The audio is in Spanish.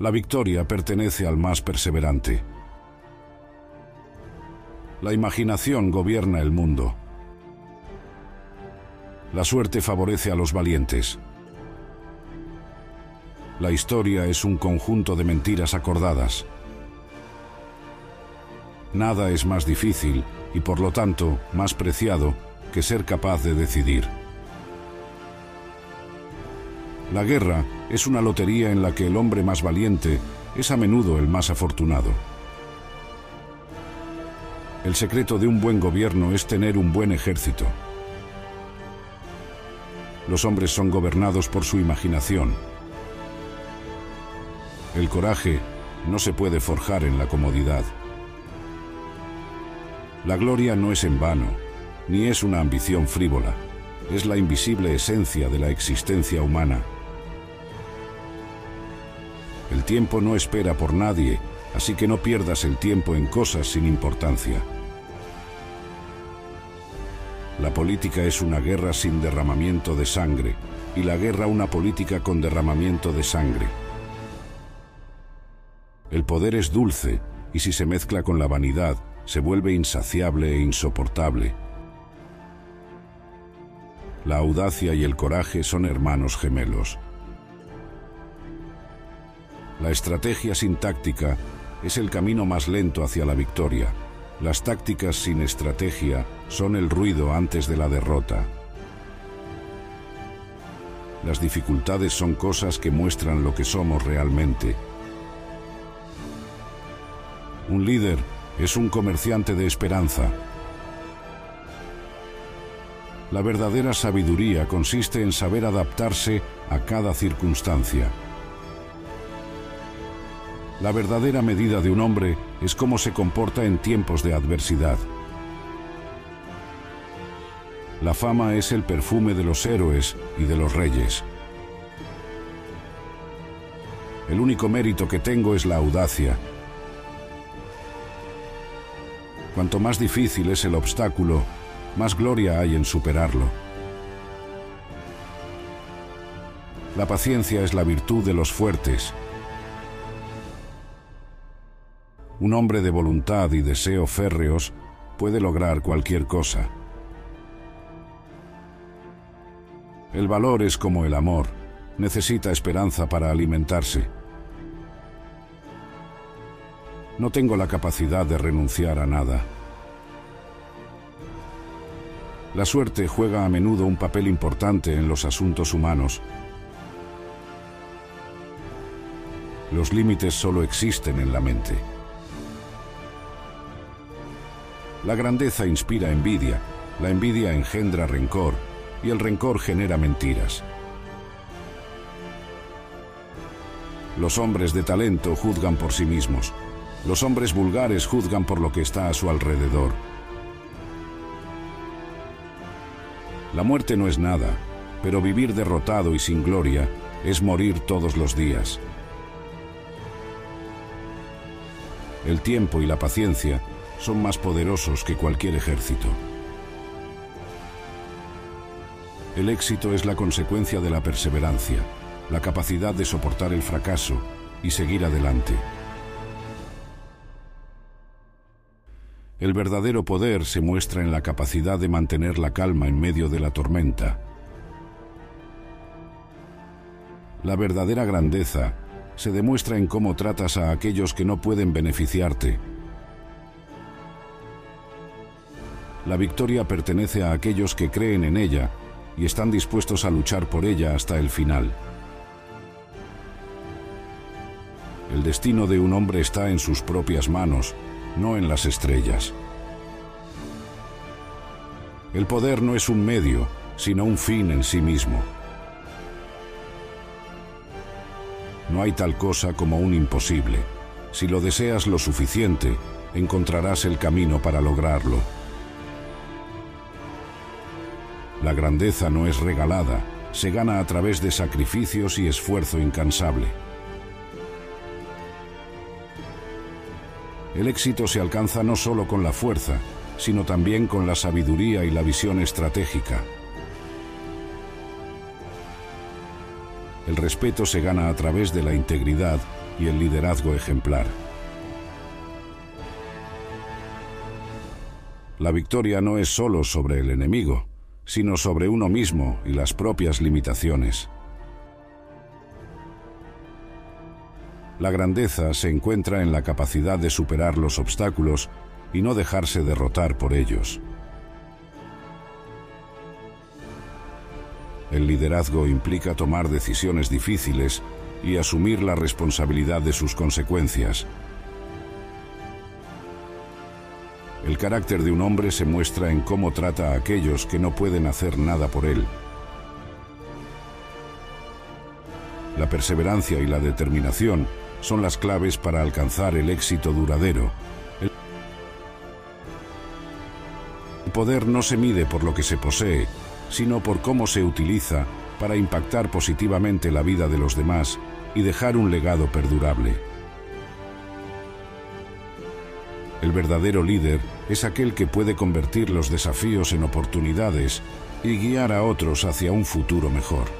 La victoria pertenece al más perseverante. La imaginación gobierna el mundo. La suerte favorece a los valientes. La historia es un conjunto de mentiras acordadas. Nada es más difícil y por lo tanto más preciado que ser capaz de decidir. La guerra es una lotería en la que el hombre más valiente es a menudo el más afortunado. El secreto de un buen gobierno es tener un buen ejército. Los hombres son gobernados por su imaginación. El coraje no se puede forjar en la comodidad. La gloria no es en vano, ni es una ambición frívola, es la invisible esencia de la existencia humana. El tiempo no espera por nadie, así que no pierdas el tiempo en cosas sin importancia. La política es una guerra sin derramamiento de sangre y la guerra una política con derramamiento de sangre. El poder es dulce y si se mezcla con la vanidad, se vuelve insaciable e insoportable. La audacia y el coraje son hermanos gemelos. La estrategia sin táctica es el camino más lento hacia la victoria. Las tácticas sin estrategia son el ruido antes de la derrota. Las dificultades son cosas que muestran lo que somos realmente. Un líder es un comerciante de esperanza. La verdadera sabiduría consiste en saber adaptarse a cada circunstancia. La verdadera medida de un hombre es cómo se comporta en tiempos de adversidad. La fama es el perfume de los héroes y de los reyes. El único mérito que tengo es la audacia, Cuanto más difícil es el obstáculo, más gloria hay en superarlo. La paciencia es la virtud de los fuertes. Un hombre de voluntad y deseo férreos puede lograr cualquier cosa. El valor es como el amor, necesita esperanza para alimentarse. No tengo la capacidad de renunciar a nada. La suerte juega a menudo un papel importante en los asuntos humanos. Los límites solo existen en la mente. La grandeza inspira envidia, la envidia engendra rencor y el rencor genera mentiras. Los hombres de talento juzgan por sí mismos, los hombres vulgares juzgan por lo que está a su alrededor. La muerte no es nada, pero vivir derrotado y sin gloria es morir todos los días. El tiempo y la paciencia son más poderosos que cualquier ejército. El éxito es la consecuencia de la perseverancia, la capacidad de soportar el fracaso y seguir adelante. El verdadero poder se muestra en la capacidad de mantener la calma en medio de la tormenta. La verdadera grandeza se demuestra en cómo tratas a aquellos que no pueden beneficiarte. La victoria pertenece a aquellos que creen en ella y están dispuestos a luchar por ella hasta el final. El destino de un hombre está en sus propias manos no en las estrellas. El poder no es un medio, sino un fin en sí mismo. No hay tal cosa como un imposible. Si lo deseas lo suficiente, encontrarás el camino para lograrlo. La grandeza no es regalada, se gana a través de sacrificios y esfuerzo incansable. El éxito se alcanza no solo con la fuerza, sino también con la sabiduría y la visión estratégica. El respeto se gana a través de la integridad y el liderazgo ejemplar. La victoria no es solo sobre el enemigo, sino sobre uno mismo y las propias limitaciones. La grandeza se encuentra en la capacidad de superar los obstáculos y no dejarse derrotar por ellos. El liderazgo implica tomar decisiones difíciles y asumir la responsabilidad de sus consecuencias. El carácter de un hombre se muestra en cómo trata a aquellos que no pueden hacer nada por él. La perseverancia y la determinación son las claves para alcanzar el éxito duradero. El poder no se mide por lo que se posee, sino por cómo se utiliza para impactar positivamente la vida de los demás y dejar un legado perdurable. El verdadero líder es aquel que puede convertir los desafíos en oportunidades y guiar a otros hacia un futuro mejor.